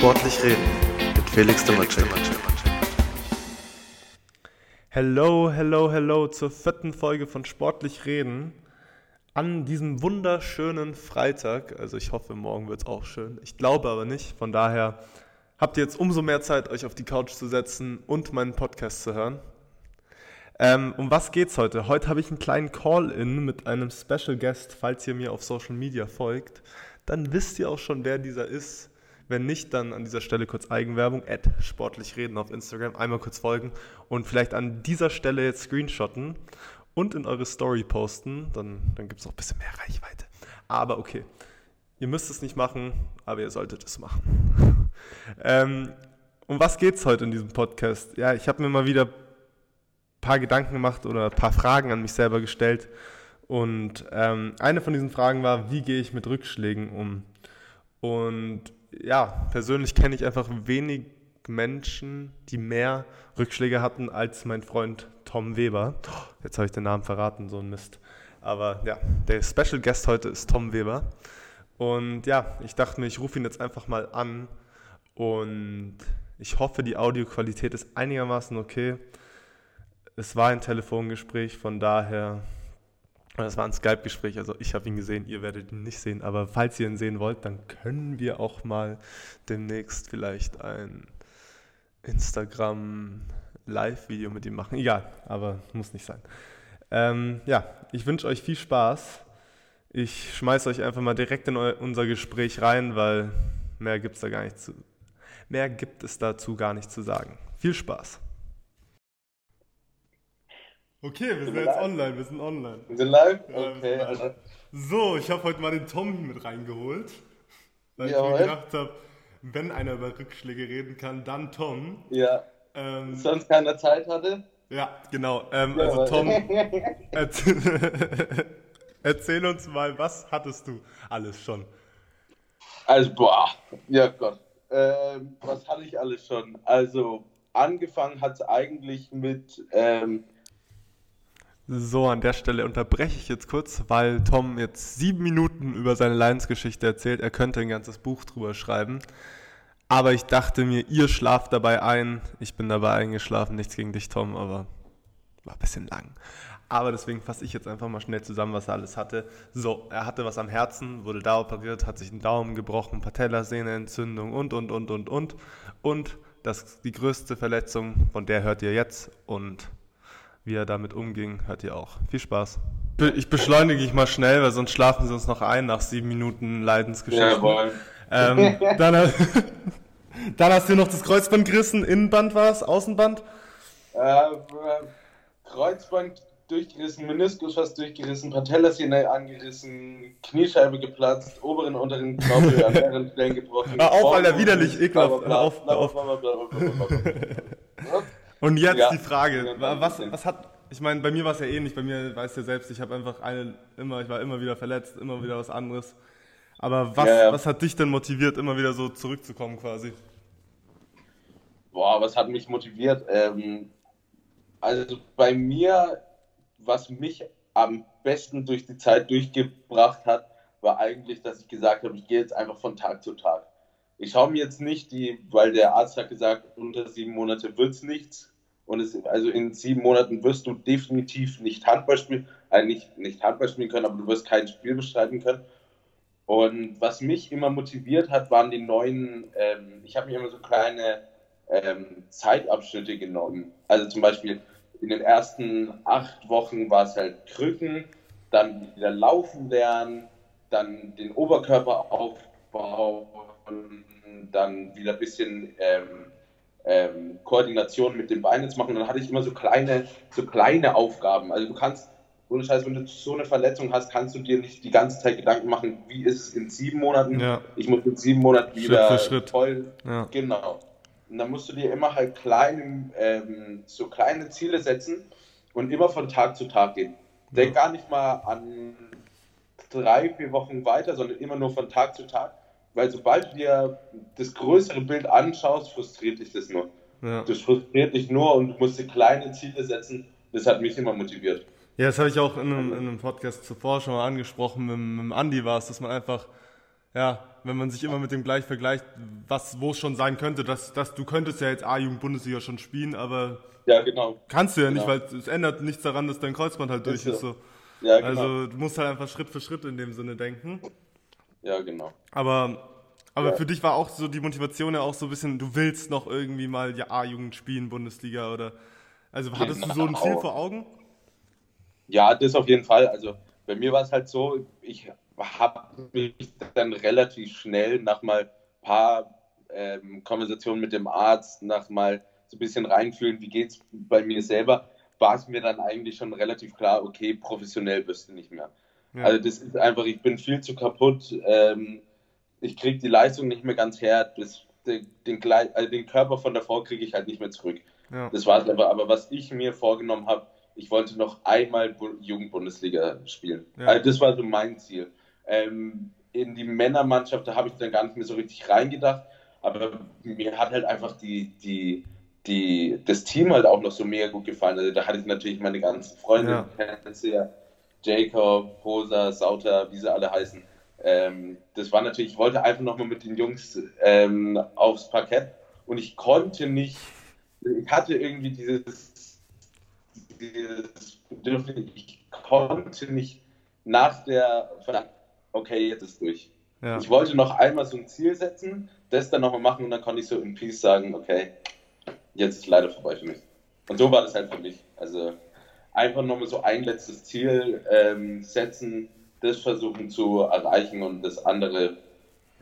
Sportlich reden mit Felix Demacek. Hello, hello, hello zur vierten Folge von Sportlich reden. An diesem wunderschönen Freitag. Also ich hoffe, morgen wird es auch schön. Ich glaube aber nicht. Von daher habt ihr jetzt umso mehr Zeit, euch auf die Couch zu setzen und meinen Podcast zu hören. Ähm, um was geht's heute? Heute habe ich einen kleinen Call-In mit einem Special Guest. Falls ihr mir auf Social Media folgt, dann wisst ihr auch schon, wer dieser ist. Wenn nicht, dann an dieser Stelle kurz Eigenwerbung, at sportlich reden auf Instagram, einmal kurz folgen und vielleicht an dieser Stelle jetzt screenshotten und in eure Story posten, dann, dann gibt es noch ein bisschen mehr Reichweite. Aber okay, ihr müsst es nicht machen, aber ihr solltet es machen. ähm, um was geht es heute in diesem Podcast? Ja, ich habe mir mal wieder ein paar Gedanken gemacht oder ein paar Fragen an mich selber gestellt. Und ähm, eine von diesen Fragen war, wie gehe ich mit Rückschlägen um? Und ja, persönlich kenne ich einfach wenig Menschen, die mehr Rückschläge hatten als mein Freund Tom Weber. Jetzt habe ich den Namen verraten, so ein Mist. Aber ja, der Special Guest heute ist Tom Weber. Und ja, ich dachte mir, ich rufe ihn jetzt einfach mal an und ich hoffe, die Audioqualität ist einigermaßen okay. Es war ein Telefongespräch, von daher das war ein Skype-Gespräch, also ich habe ihn gesehen, ihr werdet ihn nicht sehen, aber falls ihr ihn sehen wollt, dann können wir auch mal demnächst vielleicht ein Instagram-Live-Video mit ihm machen. Egal, aber muss nicht sein. Ähm, ja, ich wünsche euch viel Spaß. Ich schmeiße euch einfach mal direkt in unser Gespräch rein, weil mehr gibt es da gar nicht zu. Mehr gibt es dazu gar nicht zu sagen. Viel Spaß. Okay, wir sind, sind jetzt live? online, wir sind online. Wir sind live? Okay. Ja, also. So, ich habe heute mal den Tom mit reingeholt, weil ja, ich mir gedacht habe, wenn einer über Rückschläge reden kann, dann Tom. Ja. Ähm, Sonst keiner Zeit hatte? Ja, genau. Ähm, ja, also Tom, erzähl, erzähl, uns mal, was hattest du alles schon? Also, boah, ja Gott. Ähm, was hatte ich alles schon? Also, angefangen hat es eigentlich mit... Ähm, so, an der Stelle unterbreche ich jetzt kurz, weil Tom jetzt sieben Minuten über seine Lions-Geschichte erzählt. Er könnte ein ganzes Buch drüber schreiben. Aber ich dachte mir, ihr schlaft dabei ein. Ich bin dabei eingeschlafen. Nichts gegen dich, Tom, aber war ein bisschen lang. Aber deswegen fasse ich jetzt einfach mal schnell zusammen, was er alles hatte. So, er hatte was am Herzen, wurde da operiert, hat sich einen Daumen gebrochen, Patellasehne-Entzündung und, und, und, und, und. Und das, die größte Verletzung, von der hört ihr jetzt. Und wie er damit umging, hört ihr auch. Viel Spaß. Ich beschleunige ich mal schnell, weil sonst schlafen sie uns noch ein nach sieben Minuten Leidensgeschichte. Ja, ähm, dann, dann, hast du noch das Kreuzband gerissen. Innenband war es? Außenband? Äh, Kreuzband durchgerissen, Meniskus fast durchgerissen, Patellasehne angerissen, Kniescheibe geplatzt, oberen und unteren Knorpel an mehreren Stellen gebrochen. Hör auf, Alter, widerlich, ekelhaft. Hör auf, hör auf. Und jetzt ja. die Frage, was, was hat, ich meine, bei mir war es ja ähnlich, bei mir weißt du ja selbst, ich habe einfach eine, immer, ich war immer wieder verletzt, immer wieder was anderes. Aber was, ja, ja. was hat dich denn motiviert, immer wieder so zurückzukommen quasi? Boah, was hat mich motiviert? Ähm, also bei mir, was mich am besten durch die Zeit durchgebracht hat, war eigentlich, dass ich gesagt habe, ich gehe jetzt einfach von Tag zu Tag. Ich schaue mir jetzt nicht die, weil der Arzt hat gesagt, unter sieben Monate wird es nichts. Und es, also in sieben Monaten wirst du definitiv nicht Handball spielen, äh, nicht, Handball spielen können, aber du wirst kein Spiel bestreiten können. Und was mich immer motiviert hat, waren die neuen, ähm, ich habe mir immer so kleine ähm, Zeitabschnitte genommen. Also zum Beispiel in den ersten acht Wochen war es halt Krücken, dann wieder laufen lernen, dann den Oberkörper aufbauen, dann wieder ein bisschen ähm, ähm, Koordination mit den Beinen zu machen. Und dann hatte ich immer so kleine, so kleine Aufgaben. Also du kannst, ohne Scheiß, wenn du so eine Verletzung hast, kannst du dir nicht die ganze Zeit Gedanken machen, wie ist es in sieben Monaten. Ja. Ich muss in sieben Monaten wieder Schritt für Schritt. voll. Ja. Genau. Und dann musst du dir immer halt kleine, ähm, so kleine Ziele setzen und immer von Tag zu Tag gehen. Denk gar nicht mal an drei, vier Wochen weiter, sondern immer nur von Tag zu Tag weil sobald du dir das größere Bild anschaust, frustriert dich das nur. Ja. Das frustriert dich nur und du musst dir kleine Ziele setzen. Das hat mich immer motiviert. Ja, das habe ich auch in einem, in einem, Podcast zuvor schon mal angesprochen. Mit, mit dem Andi war es, dass man einfach ja, wenn man sich immer mit dem gleich vergleicht, was, wo es schon sein könnte, dass, dass du könntest ja jetzt A-Jugend-Bundesliga schon spielen, aber Ja, genau. kannst du ja nicht, Genau. weil es ändert nichts daran, dass dein Kreuzband halt durch Ist so. ist. So. Ja, genau. Also du musst halt einfach Schritt für Schritt in dem Sinne denken. Ja, genau. Aber, aber Ja. für dich war auch so die Motivation ja auch so ein bisschen, du willst noch irgendwie mal ja A-Jugend spielen, Bundesliga oder. Also hattest du so ein Ziel Genau. vor Augen? Ja, das auf jeden Fall. Also bei mir war es halt so, ich habe mich dann relativ schnell nach mal ein paar ähm, Konversationen mit dem Arzt, nach mal so ein bisschen reinfühlen, wie geht's bei mir selber, war es mir dann eigentlich schon relativ klar, okay, professionell wirst du nicht mehr. Ja. Also das ist einfach, ich bin viel zu kaputt, ähm, ich kriege die Leistung nicht mehr ganz her, das, den, den, also den Körper von davor kriege ich halt nicht mehr zurück. ja. Das war es aber. Aber was ich mir vorgenommen habe, ich wollte noch einmal Bu Jugendbundesliga spielen. Ja. Also das war so mein Ziel. Ähm, in die Männermannschaft, da habe ich dann gar nicht mehr so richtig reingedacht. Aber mir hat halt einfach die, die, die, das Team halt auch noch so mega gut gefallen. Also da hatte ich natürlich meine ganzen Freunde, Ja. Jacob, Posa, Sauter, wie sie alle heißen. Ähm, das war natürlich, ich wollte einfach nochmal mit den Jungs ähm, aufs Parkett und ich konnte nicht, ich hatte irgendwie dieses, dieses Bedürfnis, ich konnte nicht nach der, okay, jetzt ist durch. ja. Ich wollte noch einmal so ein Ziel setzen, das dann nochmal machen und dann konnte ich so in Peace sagen, okay, jetzt ist leider vorbei für mich. Und so war das halt für mich. Also einfach nochmal so ein letztes Ziel ähm, setzen, das versuchen zu erreichen und das andere,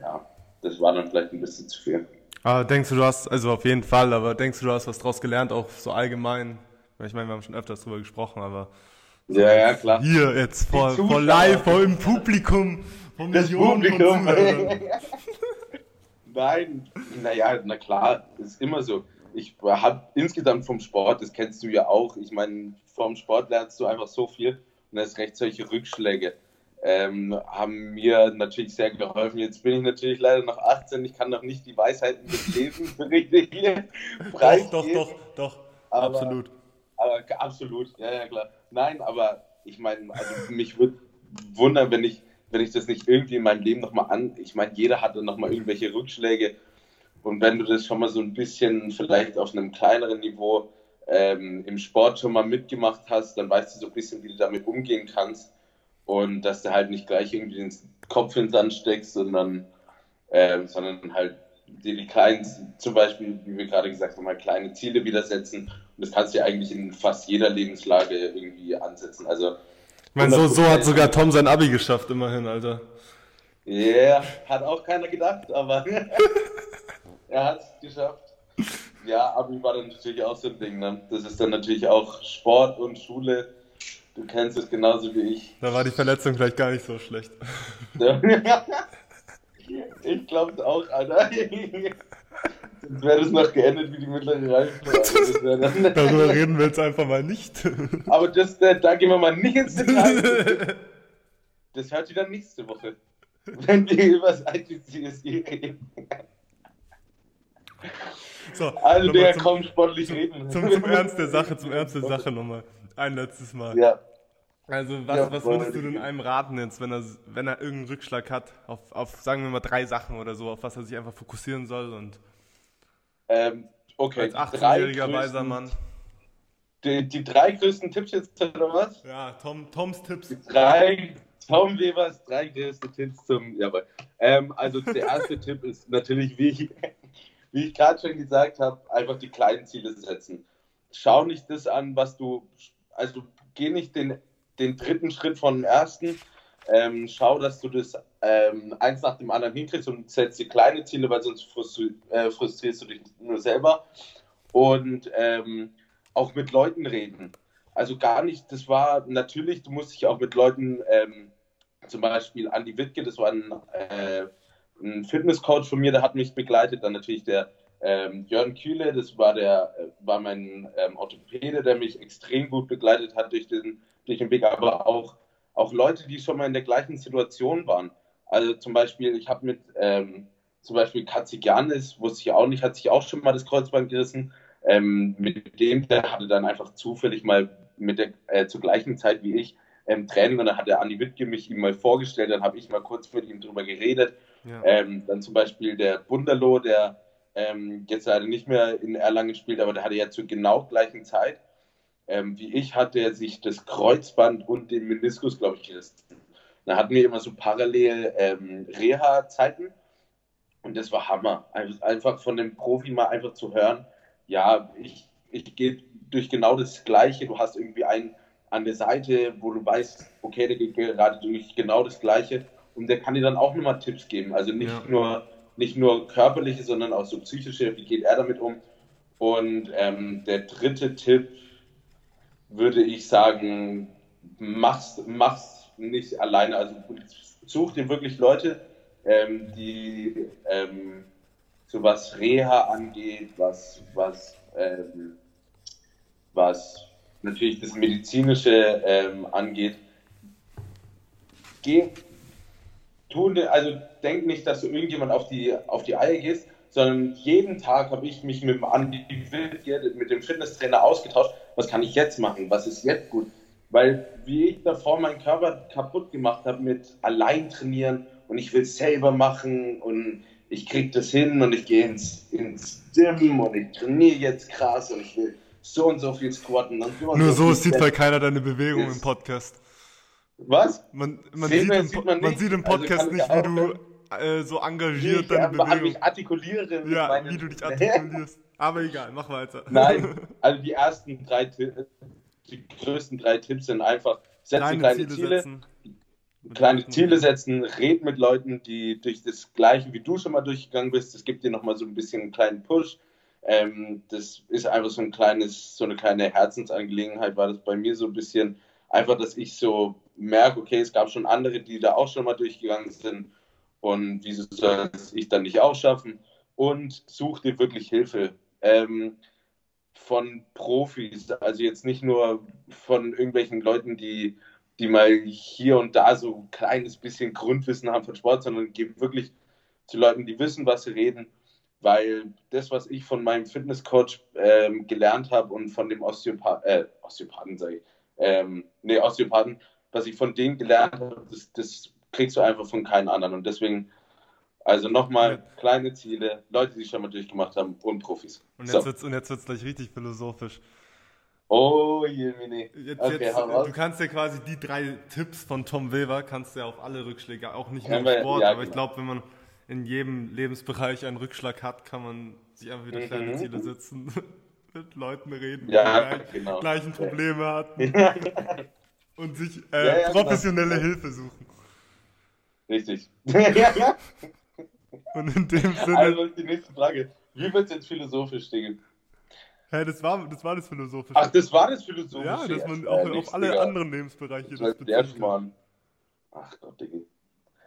ja, das war dann vielleicht ein bisschen zu viel. Aber denkst du, du hast, also auf jeden Fall, aber denkst du, du hast was draus gelernt, auch so allgemein? Ich meine, wir haben schon öfters drüber gesprochen, aber Ja, ja, klar. hier jetzt vor, vor live, vor dem Publikum, vor Das Millionen Publikum. Nein, naja, na klar, ist immer so. Ich habe insgesamt vom Sport, das kennst du ja auch, ich meine, vom Sport lernst du einfach so viel und erst recht solche Rückschläge ähm, haben mir natürlich sehr geholfen. Jetzt bin ich natürlich leider noch 18, ich kann noch nicht die Weisheiten des Lebens richtig hier Doch, preisgeben. doch, doch, doch, Aber- absolut. Aber absolut, ja, ja, klar. Nein, aber ich meine, also mich würde wundern, wenn ich, wenn ich das nicht irgendwie in meinem Leben nochmal an. Ich meine, jeder hatte nochmal irgendwelche Rückschläge. Und wenn du das schon mal so ein bisschen vielleicht auf einem kleineren Niveau ähm, im Sport schon mal mitgemacht hast, dann weißt du so ein bisschen, wie du damit umgehen kannst. Und dass du halt nicht gleich irgendwie den Kopf in den Sand steckst, sondern, ähm, sondern halt dir die kleinen, zum Beispiel, wie wir gerade gesagt haben, halt kleine Ziele wieder setzen. Und das kannst du ja eigentlich in fast jeder Lebenslage irgendwie ansetzen. Also, Ich meine, so, so hat 100%. sogar Tom sein Abi geschafft, immerhin, Alter. ja, yeah, hat auch keiner gedacht, aber er hat es geschafft. Ja, Abi war dann natürlich auch so ein Ding. Ne? Das ist dann natürlich auch Sport und Schule. Du kennst es genauso wie ich. Da war die Verletzung vielleicht gar nicht so schlecht. Ich glaube auch, Alter. Sonst wäre das noch geendet wie die mittlere Reife. Darüber reden wir jetzt einfach mal nicht. Aber das, äh, da gehen wir mal nicht ins Detail. Das hört ihr dann nächste Woche. Wenn wir über das ITCSI reden. So, Also, der zum, kaum sportlich reden. zum, zum Ernst der Sache, zum Ernst der Sache nochmal. Ein letztes Mal. Ja. Also, was, Ja, was würdest du denn einem raten jetzt, wenn er, wenn er irgendeinen Rückschlag hat, auf, auf, sagen wir mal, drei Sachen oder so, auf was er sich einfach fokussieren soll und Ähm, okay. als die drei 18-jähriger größten- weiser Mann. Die, die drei größten Tipps jetzt, oder was? Ja, Tom, Toms Tipps. Drei, Tom Webers drei größte Tipps zum, jawohl. Ähm, also der erste Tipp ist natürlich, wie ich, wie ich gerade schon gesagt habe, einfach die kleinen Ziele setzen. Schau nicht das an, was du, also geh nicht den, den dritten Schritt von dem ersten. Ähm, schau, dass du das ähm, eins nach dem anderen hinkriegst und setz dir kleine Ziele, weil sonst äh, frustrierst du dich nur selber. Und ähm, auch mit Leuten reden. Also gar nicht, das war natürlich, du musst dich auch mit Leuten, ähm, zum Beispiel Andi Wittke, das war ein, äh, ein Fitnesscoach von mir, der hat mich begleitet, dann natürlich der ähm, Jörn Kühle, das war der, äh, war mein ähm, Orthopäde, der mich extrem gut begleitet hat durch den, durch den Weg, aber auch, auch Leute, die schon mal in der gleichen Situation waren. Also zum Beispiel, ich habe mit ähm, zum Beispiel Katzigianis, wusste ich auch nicht, hat sich auch schon mal das Kreuzband gerissen. Ähm, mit dem, der hatte dann einfach zufällig mal mit der, äh, zur gleichen Zeit wie ich ähm, Training. Und dann hat der Andi Wittke mich ihm mal vorgestellt, dann habe ich mal kurz mit ihm drüber geredet Ähm, dann zum Beispiel der Bundalo, der ähm, jetzt leider nicht mehr in Erlangen spielt, aber der hatte ja zur genau gleichen Zeit ähm, wie ich, hatte er sich das Kreuzband und den Meniskus, glaube ich, gerissen. Da hatten wir immer so parallel ähm, Reha-Zeiten und das war Hammer. Einfach von dem Profi mal einfach zu hören, ja, ich, ich gehe durch genau das Gleiche. Du hast irgendwie einen an der Seite, wo du weißt, okay, der geht gerade durch genau das Gleiche und der kann dir dann auch nochmal Tipps geben. Also nicht ja. nur nicht nur körperliche, sondern auch so psychische, wie geht er damit um. Und ähm, der dritte Tipp würde ich sagen, mach's, mach's nicht alleine. Also such dir wirklich Leute, ähm, die ähm, so was Reha angeht, was, was, ähm, was natürlich das Medizinische ähm, angeht. Geh, tu, also denk nicht, dass du irgendjemand auf die, auf die Eier gehst, sondern jeden Tag habe ich mich mit dem Andi mit dem Fitnesstrainer ausgetauscht, was kann ich jetzt machen, was ist jetzt gut. Weil wie ich davor meinen Körper kaputt gemacht habe mit allein trainieren und ich will es selber machen und ich kriege das hin und ich gehe ins, ins Gym und ich trainiere jetzt krass und ich will so und so viel squatten. Und so Nur so, so sieht halt keiner deine Bewegung im Podcast. Was? Man, man, sieht, im, sieht man, man, sieht, im, also Podcast also nicht, wie du äh, so engagiert ich, deine Bewegung. Mich artikuliere. Ja, wie du dich artikulierst. Aber egal, mach weiter. Nein, also die ersten drei, die größten drei Tipps sind einfach, setze kleine, kleine Ziele, Ziele setzen. kleine Ziele setzen, red mit Leuten, die durch das Gleiche wie du schon mal durchgegangen bist. Das gibt dir nochmal so ein bisschen einen kleinen Push. Ähm, das ist einfach so ein kleines, so eine kleine Herzensangelegenheit, war das bei mir so ein bisschen einfach, dass ich so merke, okay, es gab schon andere, die da auch schon mal durchgegangen sind und wieso soll ich dann nicht auch schaffen? Und such dir wirklich Hilfe ähm, von Profis, also jetzt nicht nur von irgendwelchen Leuten, die, die mal hier und da so ein kleines bisschen Grundwissen haben von Sport, sondern geh wirklich zu Leuten, die wissen, was sie reden, weil das, was ich von meinem Fitnesscoach ähm, gelernt habe und von dem Osteopath, äh, Osteopathen, sage ich, ähm, nee, Osteopathen, was ich von denen gelernt habe, das, das kriegst du einfach von keinem anderen. Und deswegen, also nochmal, kleine Ziele, Leute, die schon mal durchgemacht haben und Profis. Und jetzt so. wird es gleich richtig philosophisch. Oh, Jemini. Jetzt, okay, jetzt, du kannst ja quasi die drei Tipps von Tom Wilber, kannst du ja auf alle Rückschläge, auch nicht nur im Sport, ja, aber genau. ich glaube, wenn man in jedem Lebensbereich einen Rückschlag hat, kann man sich einfach wieder mhm. kleine Ziele setzen, mit Leuten reden, ja, die die genau. gleichen Probleme hatten und sich äh, ja, genau. professionelle genau. Hilfe suchen. Richtig. Und in dem Sinne. Also die nächste Frage. Wie wird es jetzt philosophisch, Digga? Hä, das war, das war das Philosophische. Ach, das war das Philosophische. Ja, dass man auch äh, auf alle Digga. anderen Lebensbereiche das, das der Schmarrn. Ach Gott, Digga.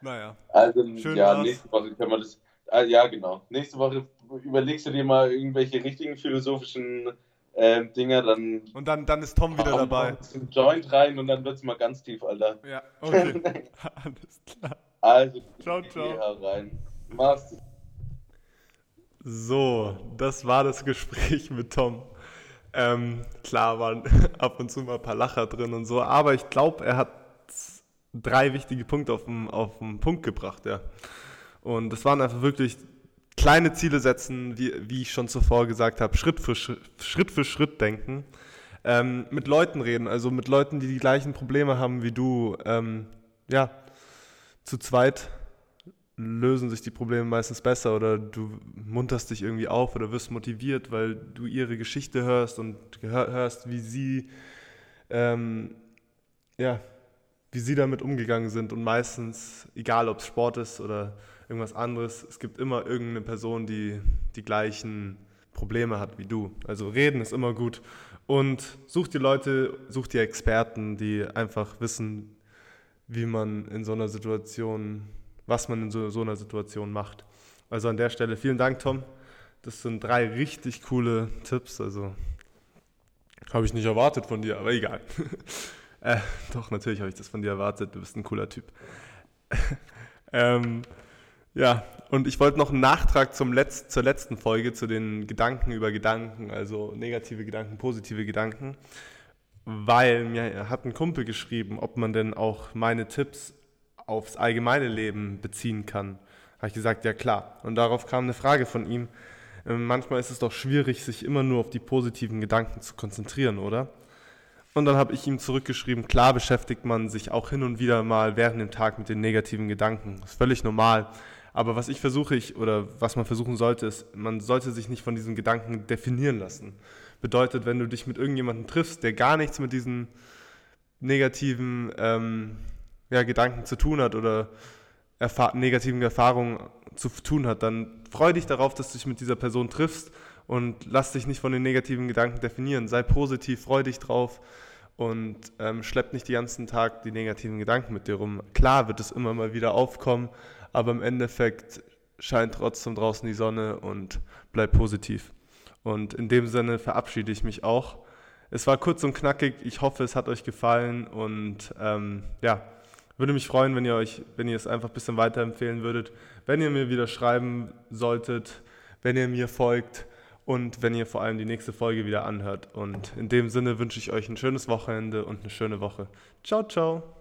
Naja. Also, Schön ja, war's. nächste Woche können wir das. Ah, ja, genau. Nächste Woche überlegst du dir mal irgendwelche richtigen philosophischen äh, Dinger, dann. Und dann, dann ist Tom wieder dabei. Ein Joint rein und dann wird es mal ganz tief, Alter. Ja, okay. Alles klar. Also, ciao, ciao. rein. Mach's. So, das war das Gespräch mit Tom. Ähm, klar waren ab und zu mal ein paar Lacher drin und so, aber ich glaube, er hat drei wichtige Punkte auf den, auf den Punkt gebracht, ja. Und das waren einfach wirklich kleine Ziele setzen, wie, wie ich schon zuvor gesagt habe, Schritt für Schritt, Schritt, für Schritt denken. Ähm, mit Leuten reden, also mit Leuten, die die gleichen Probleme haben wie du. Ähm, ja, zu zweit lösen sich die Probleme meistens besser oder du munterst dich irgendwie auf oder wirst motiviert, weil du ihre Geschichte hörst und hörst, wie sie, ähm, ja, wie sie damit umgegangen sind und meistens, egal ob es Sport ist oder irgendwas anderes, es gibt immer irgendeine Person, die die gleichen Probleme hat wie du. Also reden ist immer gut und such dir Leute, such dir Experten, die einfach wissen, wie man in so einer Situation, was man in so, so einer Situation macht. Also an der Stelle vielen Dank, Tom. Das sind drei richtig coole Tipps. Also habe ich nicht erwartet von dir, aber egal. äh, doch, natürlich habe ich das von dir erwartet. Du bist ein cooler Typ. ähm, ja, und ich wollte noch einen Nachtrag zum Letz-, zur letzten Folge, zu den Gedanken über Gedanken, also negative Gedanken, positive Gedanken weil mir hat ein Kumpel geschrieben, ob man denn auch meine Tipps aufs allgemeine Leben beziehen kann. Habe ich gesagt, ja klar. Und darauf kam eine Frage von ihm. Ähm, manchmal ist es doch schwierig, sich immer nur auf die positiven Gedanken zu konzentrieren, oder? Und dann habe ich ihm zurückgeschrieben, klar beschäftigt man sich auch hin und wieder mal während dem Tag mit den negativen Gedanken. Das ist völlig normal. Aber was ich versuche, ich, oder was man versuchen sollte, ist, man sollte sich nicht von diesen Gedanken definieren lassen. Bedeutet, wenn du dich mit irgendjemandem triffst, der gar nichts mit diesen negativen ähm, ja, Gedanken zu tun hat oder erfahr negativen Erfahrungen zu tun hat, dann freu dich darauf, dass du dich mit dieser Person triffst und lass dich nicht von den negativen Gedanken definieren. Sei positiv, freu dich drauf und ähm, schlepp nicht den ganzen Tag die negativen Gedanken mit dir rum. Klar wird es immer mal wieder aufkommen, aber im Endeffekt scheint trotzdem draußen die Sonne und bleib positiv. Und in dem Sinne verabschiede ich mich auch. Es war kurz und knackig. Ich hoffe, es hat euch gefallen und ähm, ja, würde mich freuen, wenn ihr euch, wenn ihr es einfach ein bisschen weiterempfehlen würdet, wenn ihr mir wieder schreiben solltet, wenn ihr mir folgt und wenn ihr vor allem die nächste Folge wieder anhört. Und in dem Sinne wünsche ich euch ein schönes Wochenende und eine schöne Woche. Ciao, ciao.